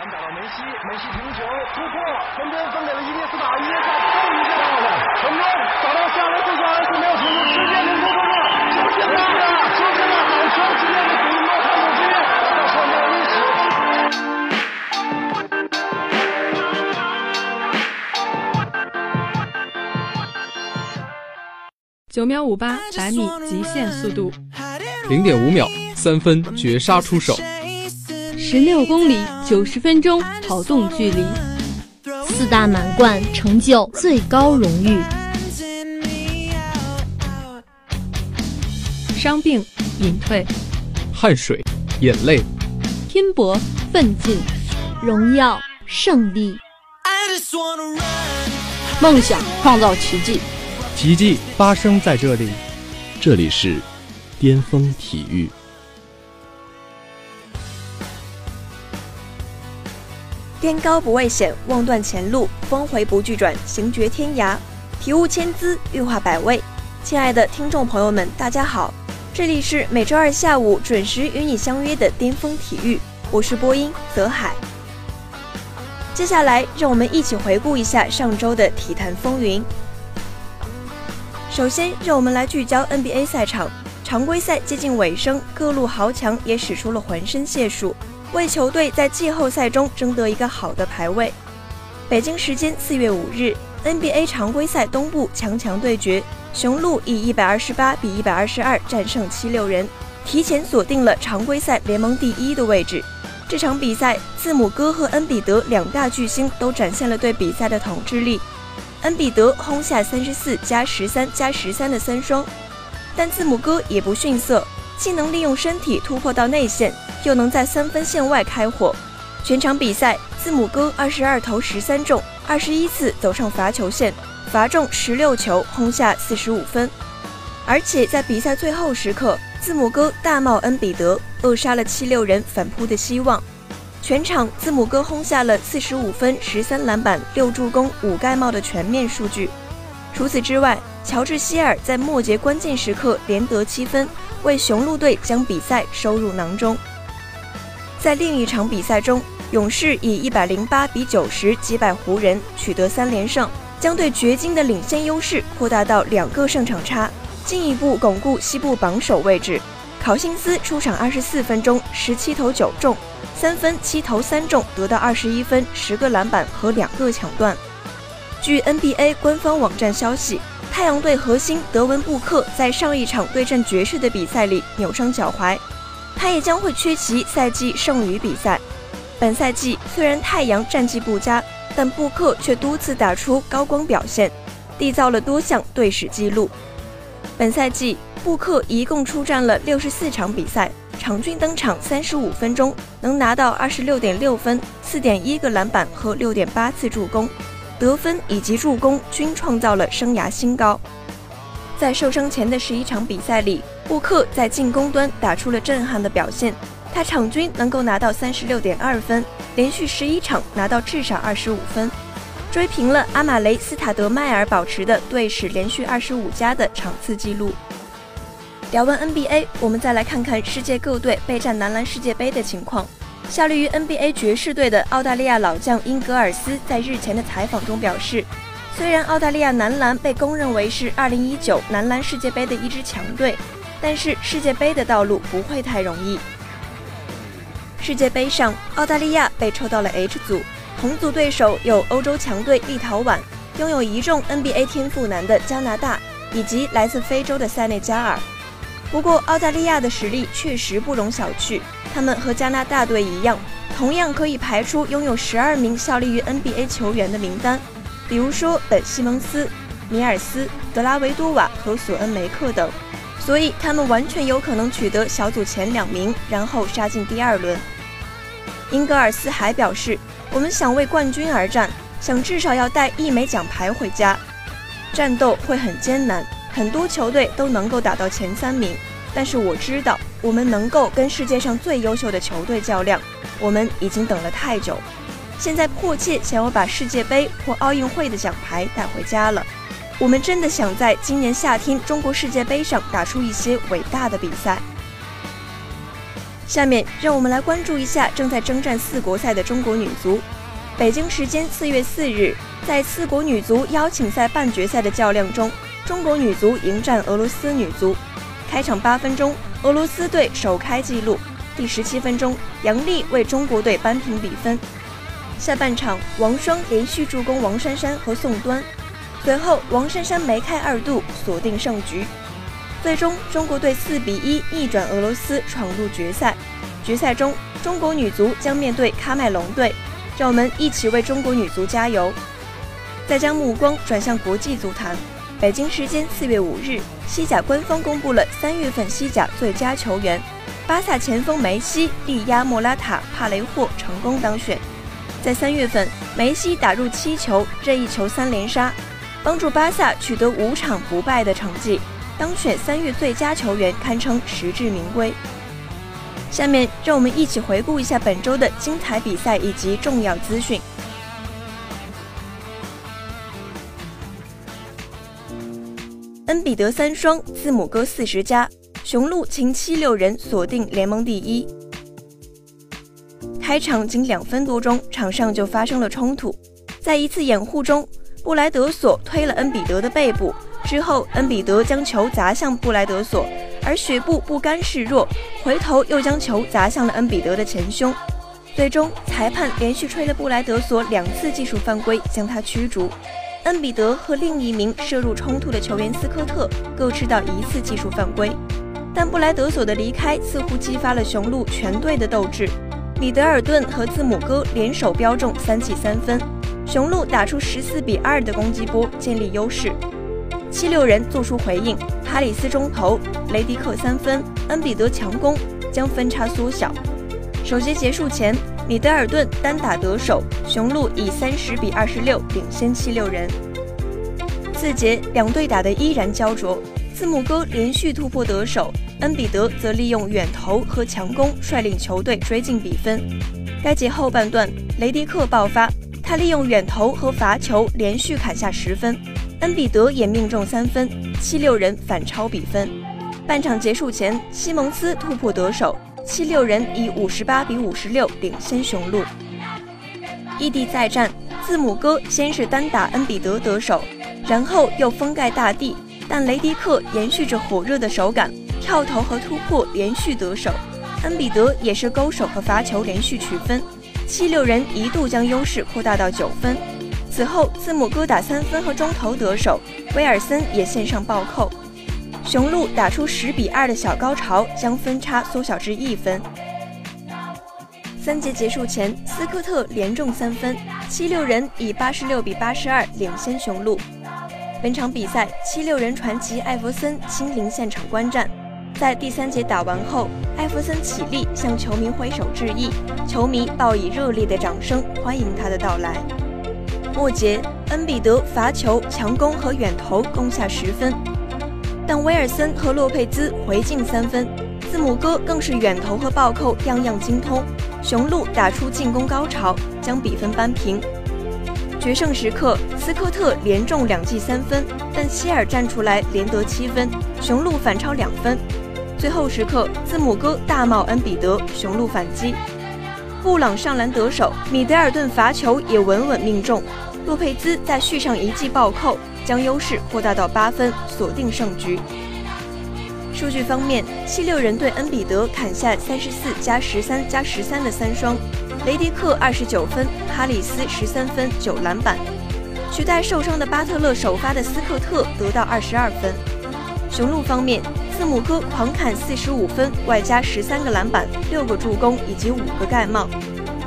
传打到梅西，梅西停球突破，分边分给了伊涅斯塔，伊涅斯塔终于做到了，成功找到下来，最后还是没有停住，直接能突破了，就是了，就是了，好球，直接给比诺看过去，到创造历史。九秒五八百米极限速度，零点五秒三分绝杀出手，十六公里九十分钟跑动距离，四大满贯成就最高荣誉。伤病隐退，汗水眼泪，拼搏奋进，荣耀胜利，梦想创造奇迹。奇迹发生在这里，这里是巅峰体育。颠高不畏险，望断前路，峰回不惧转，行绝天涯。体悟千姿，欲化百味。亲爱的听众朋友们，大家好，这里是每周二下午准时与你相约的巅峰体育，我是播音泽海。接下来，让我们一起回顾一下上周的体坛风云。首先，让我们来聚焦 NBA 赛场。常规赛接近尾声，各路豪强也使出了浑身解数，为球队在季后赛中争得一个好的排位。北京时间四月五日，NBA 常规赛东部强强对决，雄鹿以一百二十八比一百二十二战胜七六人，提前锁定了常规赛联盟第一的位置。这场比赛，字母哥和恩比德两大巨星都展现了对比赛的统治力。恩比德轰下三十四加十三加十三的三双，但字母哥也不逊色，既能利用身体突破到内线，又能在三分线外开火。全场比赛，字母哥二十二投十三中，二十一次走上罚球线，罚中十六球，轰下四十五分。而且在比赛最后时刻，字母哥大帽恩比德，扼杀了七六人反扑的希望。全场，字母哥轰下了四十五分、十三篮板、六助攻、五盖帽的全面数据。除此之外，乔治希尔在末节关键时刻连得七分，为雄鹿队将比赛收入囊中。在另一场比赛中，勇士以一百零八比九十击败湖人，取得三连胜，将对掘金的领先优势扩大到两个胜场差，进一步巩固西部榜首位置。考辛斯出场二十四分钟，十七投九中。三分七投三中，得到二十一分、十个篮板和两个抢断。据 NBA 官方网站消息，太阳队核心德文·布克在上一场对阵爵士的比赛里扭伤脚踝，他也将会缺席赛季剩余比赛。本赛季虽然太阳战绩不佳，但布克却多次打出高光表现，缔造了多项队史纪录。本赛季布克一共出战了六十四场比赛。场均登场三十五分钟，能拿到二十六点六分、四点一个篮板和六点八次助攻，得分以及助攻均创造了生涯新高。在受伤前的十一场比赛里，布克在进攻端打出了震撼的表现，他场均能够拿到三十六点二分，连续十一场拿到至少二十五分，追平了阿马雷斯塔德迈尔保持的队史连续二十五加的场次纪录。聊完 NBA，我们再来看看世界各队备战男篮世界杯的情况。效力于 NBA 爵士队的澳大利亚老将英格尔斯在日前的采访中表示，虽然澳大利亚男篮被公认为是2019男篮世界杯的一支强队，但是世界杯的道路不会太容易。世界杯上，澳大利亚被抽到了 H 组，同组对手有欧洲强队立陶宛，拥有一众 NBA 天赋男的加拿大，以及来自非洲的塞内加尔。不过，澳大利亚的实力确实不容小觑。他们和加拿大队一样，同样可以排出拥有十二名效力于 NBA 球员的名单，比如说本·西蒙斯、米尔斯、德拉维多瓦和索恩·梅克等。所以，他们完全有可能取得小组前两名，然后杀进第二轮。英格尔斯还表示：“我们想为冠军而战，想至少要带一枚奖牌回家。战斗会很艰难。”很多球队都能够打到前三名，但是我知道我们能够跟世界上最优秀的球队较量。我们已经等了太久，现在迫切想要把世界杯或奥运会的奖牌带回家了。我们真的想在今年夏天中国世界杯上打出一些伟大的比赛。下面让我们来关注一下正在征战四国赛的中国女足。北京时间四月四日，在四国女足邀请赛半决赛的较量中，中国女足迎战俄罗斯女足。开场八分钟，俄罗斯队首开纪录。第十七分钟，杨丽为中国队扳平比分。下半场，王霜连续助攻王珊珊和宋端，随后王珊珊梅开二度，锁定胜局。最终，中国队四比一逆转俄罗斯，闯入决赛。决赛中，中国女足将面对喀麦隆队。让我们一起为中国女足加油！再将目光转向国际足坛，北京时间四月五日，西甲官方公布了三月份西甲最佳球员，巴萨前锋梅西力压莫拉塔、帕雷霍，成功当选。在三月份，梅西打入七球，任意球三连杀，帮助巴萨取得五场不败的成绩，当选三月最佳球员，堪称实至名归。下面让我们一起回顾一下本周的精彩比赛以及重要资讯。恩比德三双，字母哥四十加，雄鹿擒七六人，锁定联盟第一。开场仅两分多钟，场上就发生了冲突。在一次掩护中，布莱德索推了恩比德的背部，之后恩比德将球砸向布莱德索。而雪布不甘示弱，回头又将球砸向了恩比德的前胸。最终，裁判连续吹了布莱德索两次技术犯规，将他驱逐。恩比德和另一名涉入冲突的球员斯科特各吃到一次技术犯规。但布莱德索的离开似乎激发了雄鹿全队的斗志。米德尔顿和字母哥联手标中三记三分，雄鹿打出十四比二的攻击波，建立优势。七六人做出回应，哈里斯中投，雷迪克三分，恩比德强攻，将分差缩小。首节结束前，米德尔顿单打得手，雄鹿以三十比二十六领先七六人。次节两队打得依然焦灼，字母哥连续突破得手，恩比德则利用远投和强攻率领球队追进比分。该节后半段，雷迪克爆发，他利用远投和罚球连续砍下十分。恩比德也命中三分，七六人反超比分。半场结束前，西蒙斯突破得手，七六人以五十八比五十六领先雄鹿。异地再战，字母哥先是单打恩比德得手，然后又封盖大地，但雷迪克延续着火热的手感，跳投和突破连续得手。恩比德也是勾手和罚球连续取分，七六人一度将优势扩大到九分。此后，字母哥打三分和中投得手，威尔森也线上暴扣，雄鹿打出十比二的小高潮，将分差缩小至一分。三节结束前，斯科特连中三分，七六人以八十六比八十二领先雄鹿。本场比赛，七六人传奇艾弗森亲临现场观战，在第三节打完后，艾弗森起立向球迷挥手致意，球迷报以热烈的掌声欢迎他的到来。末节，恩比德罚球、强攻和远投攻下十分，但威尔森和洛佩兹回敬三分，字母哥更是远投和暴扣样样精通，雄鹿打出进攻高潮，将比分扳平。决胜时刻，斯科特连中两记三分，但希尔站出来连得七分，雄鹿反超两分。最后时刻，字母哥大帽恩比德，雄鹿反击。布朗上篮得手，米德尔顿罚球也稳稳命中，洛佩兹再续上一记暴扣，将优势扩大到八分，锁定胜局。数据方面，七六人对恩比德砍下三十四加十三加十三的三双，雷迪克二十九分，哈里斯十三分九篮板，取代受伤的巴特勒首发的斯科特得到二十二分。雄鹿方面。字母哥狂砍四十五分，外加十三个篮板、六个助攻以及五个盖帽。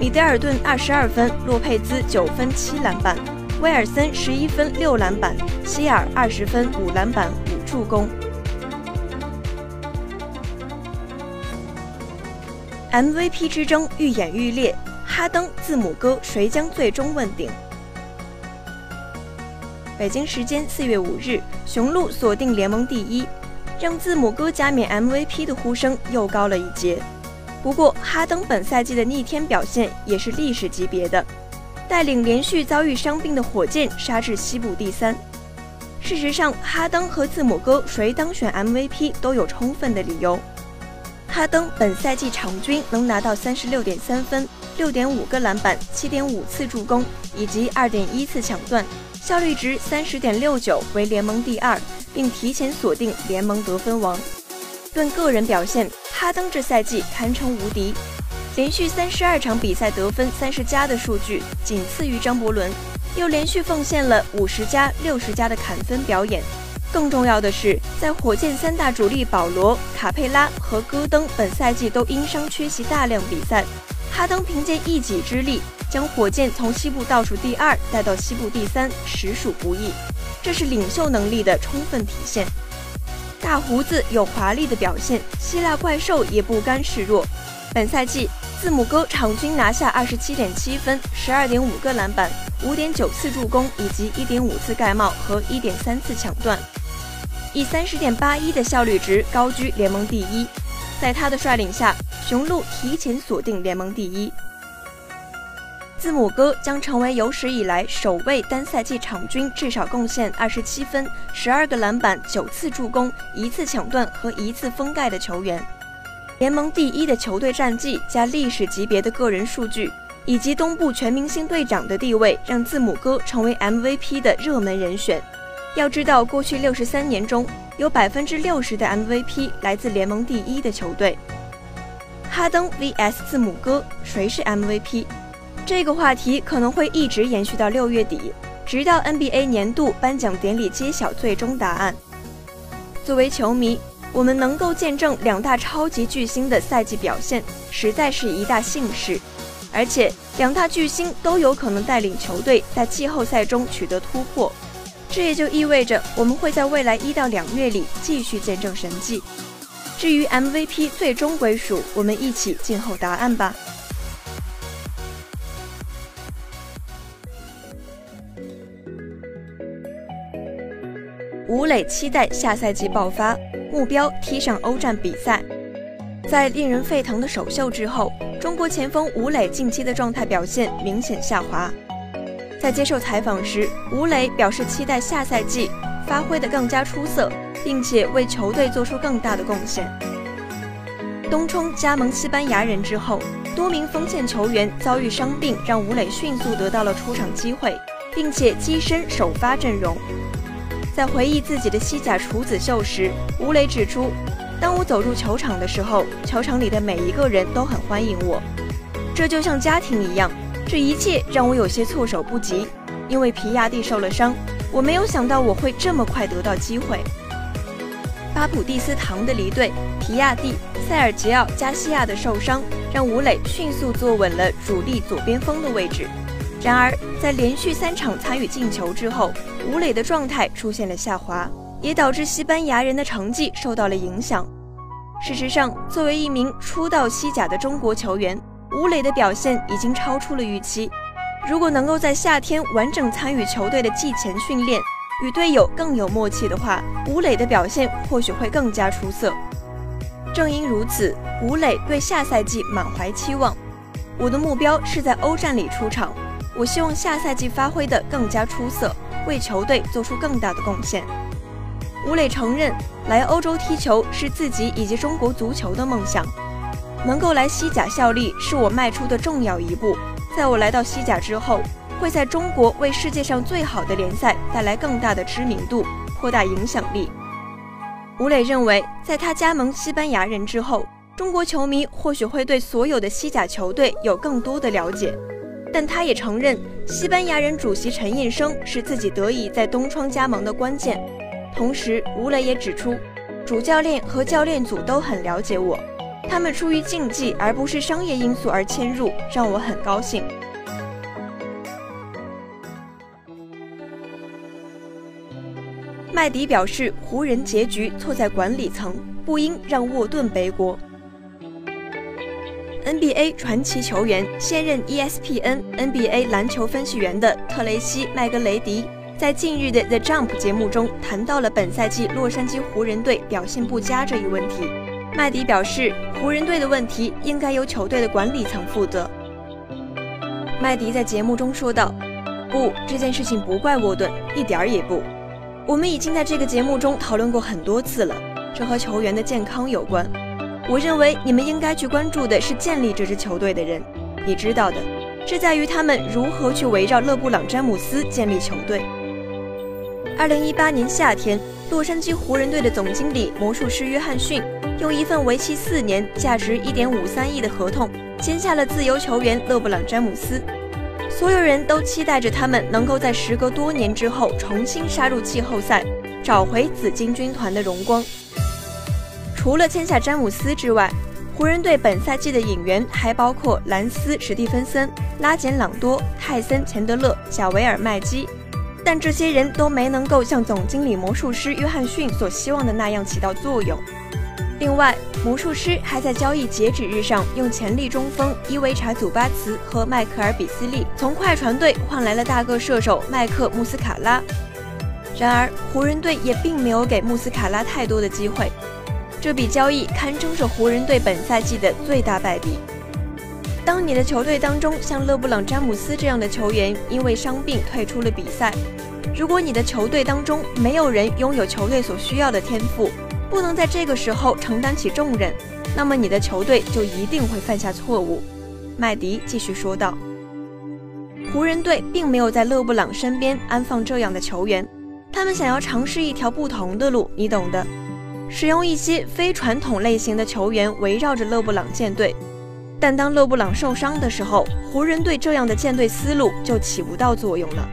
米德尔顿二十二分，洛佩兹九分七篮板，威尔森十一分六篮板，希尔二十分五篮板五助攻。MVP 之争愈演愈烈，哈登、字母哥谁将最终问鼎？北京时间四月五日，雄鹿锁定联盟第一。让字母哥加冕 MVP 的呼声又高了一截。不过，哈登本赛季的逆天表现也是历史级别的，带领连续遭遇伤病的火箭杀至西部第三。事实上，哈登和字母哥谁当选 MVP 都有充分的理由。哈登本赛季场均能拿到三十六点三分、六点五个篮板、七点五次助攻以及二点一次抢断，效率值三十点六九为联盟第二，并提前锁定联盟得分王。论个人表现，哈登这赛季堪称无敌，连续三十二场比赛得分三十加的数据仅次于张伯伦，又连续奉献了五十加、六十加的砍分表演。更重要的是，在火箭三大主力保罗、卡佩拉和戈登本赛季都因伤缺席大量比赛，哈登凭借一己之力将火箭从西部倒数第二带到西部第三，实属不易。这是领袖能力的充分体现。大胡子有华丽的表现，希腊怪兽也不甘示弱。本赛季，字母哥场均拿下二十七点七分、十二点五个篮板、五点九次助攻以及一点五次盖帽和一点三次抢断。以三十点八一的效率值高居联盟第一，在他的率领下，雄鹿提前锁定联盟第一。字母哥将成为有史以来首位单赛季场均至少贡献二十七分、十二个篮板、九次助攻、一次抢断和一次封盖的球员。联盟第一的球队战绩加历史级别的个人数据，以及东部全明星队长的地位，让字母哥成为 MVP 的热门人选。要知道，过去六十三年中有百分之六十的 MVP 来自联盟第一的球队。哈登 vs 字母哥，谁是 MVP？这个话题可能会一直延续到六月底，直到 NBA 年度颁奖典礼揭晓最终答案。作为球迷，我们能够见证两大超级巨星的赛季表现，实在是一大幸事。而且，两大巨星都有可能带领球队在季后赛中取得突破。这也就意味着我们会在未来一到两月里继续见证神迹。至于 MVP 最终归属，我们一起静候答案吧。吴磊期待下赛季爆发，目标踢上欧战比赛。在令人沸腾的首秀之后，中国前锋吴磊近期的状态表现明显下滑。在接受采访时，吴磊表示期待下赛季发挥得更加出色，并且为球队做出更大的贡献。东冲加盟西班牙人之后，多名锋线球员遭遇伤病，让吴磊迅速得到了出场机会，并且跻身首发阵容。在回忆自己的西甲处子秀时，吴磊指出：“当我走入球场的时候，球场里的每一个人都很欢迎我，这就像家庭一样。”这一切让我有些措手不及，因为皮亚蒂受了伤，我没有想到我会这么快得到机会。巴普蒂斯唐的离队，皮亚蒂、塞尔吉奥·加西亚的受伤，让吴磊迅速坐稳了主力左边锋的位置。然而，在连续三场参与进球之后，吴磊的状态出现了下滑，也导致西班牙人的成绩受到了影响。事实上，作为一名初到西甲的中国球员，吴磊的表现已经超出了预期。如果能够在夏天完整参与球队的季前训练，与队友更有默契的话，吴磊的表现或许会更加出色。正因如此，吴磊对下赛季满怀期望。我的目标是在欧战里出场，我希望下赛季发挥得更加出色，为球队做出更大的贡献。吴磊承认，来欧洲踢球是自己以及中国足球的梦想。能够来西甲效力是我迈出的重要一步。在我来到西甲之后，会在中国为世界上最好的联赛带来更大的知名度，扩大影响力。吴磊认为，在他加盟西班牙人之后，中国球迷或许会对所有的西甲球队有更多的了解。但他也承认，西班牙人主席陈印生是自己得以在东窗加盟的关键。同时，吴磊也指出，主教练和教练组都很了解我。他们出于竞技而不是商业因素而迁入，让我很高兴。麦迪表示，湖人结局错在管理层，不应让沃顿背锅。NBA 传奇球员、现任 ESPN NBA 篮球分析员的特雷西·麦格雷迪，在近日的 The Jump 节目中谈到了本赛季洛杉矶湖人队表现不佳这一问题。麦迪表示，湖人队的问题应该由球队的管理层负责。麦迪在节目中说道：“不，这件事情不怪沃顿，一点儿也不。我们已经在这个节目中讨论过很多次了，这和球员的健康有关。我认为你们应该去关注的是建立这支球队的人，你知道的，是在于他们如何去围绕勒布朗·詹姆斯建立球队。二零一八年夏天，洛杉矶湖人队的总经理魔术师约翰逊用一份为期四年、价值一点五三亿的合同签下了自由球员勒布朗·詹姆斯。所有人都期待着他们能够在时隔多年之后重新杀入季后赛，找回紫金军团的荣光。除了签下詹姆斯之外，湖人队本赛季的引援还包括兰斯·史蒂芬森、拉简·朗多、泰森·钱德勒、贾维尔·麦基。但这些人都没能够像总经理魔术师约翰逊所希望的那样起到作用。另外，魔术师还在交易截止日上用潜力中锋伊维查·祖巴茨和迈克尔·比斯利从快船队换来了大个射手麦克·穆斯卡拉。然而，湖人队也并没有给穆斯卡拉太多的机会。这笔交易堪称是湖人队本赛季的最大败笔。当你的球队当中像勒布朗·詹姆斯这样的球员因为伤病退出了比赛，如果你的球队当中没有人拥有球队所需要的天赋，不能在这个时候承担起重任，那么你的球队就一定会犯下错误。麦迪继续说道：“湖人队并没有在勒布朗身边安放这样的球员，他们想要尝试一条不同的路，你懂的，使用一些非传统类型的球员围绕着勒布朗建队。”但当勒布朗受伤的时候，湖人队这样的建队思路就起不到作用了。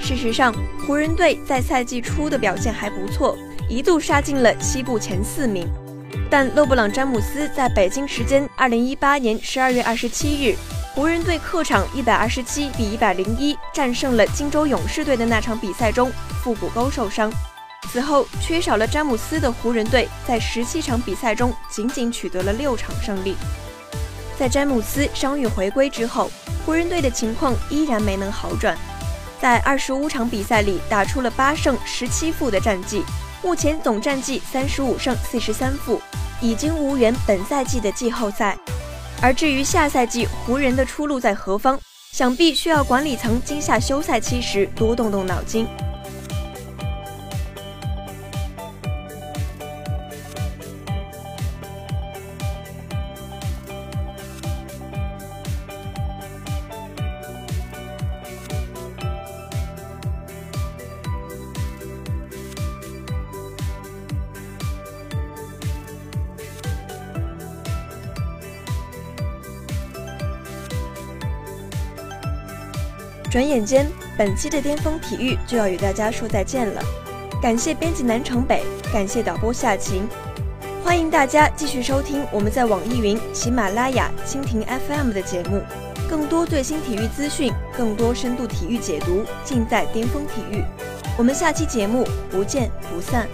事实上，湖人队在赛季初的表现还不错，一度杀进了西部前四名。但勒布朗·詹姆斯在北京时间二零一八年十二月二十七日，湖人队客场一百二十七比一百零一战胜了金州勇士队的那场比赛中，腹股沟受伤。此后，缺少了詹姆斯的湖人队在十七场比赛中仅仅取得了六场胜利。在詹姆斯伤愈回归之后，湖人队的情况依然没能好转，在二十五场比赛里打出了八胜十七负的战绩，目前总战绩三十五胜四十三负，已经无缘本赛季的季后赛。而至于下赛季湖人的出路在何方，想必需要管理层今夏休赛期时多动动脑筋。转眼间，本期的巅峰体育就要与大家说再见了。感谢编辑南城北，感谢导播夏晴，欢迎大家继续收听我们在网易云、喜马拉雅、蜻蜓 FM 的节目。更多最新体育资讯，更多深度体育解读，尽在巅峰体育。我们下期节目不见不散。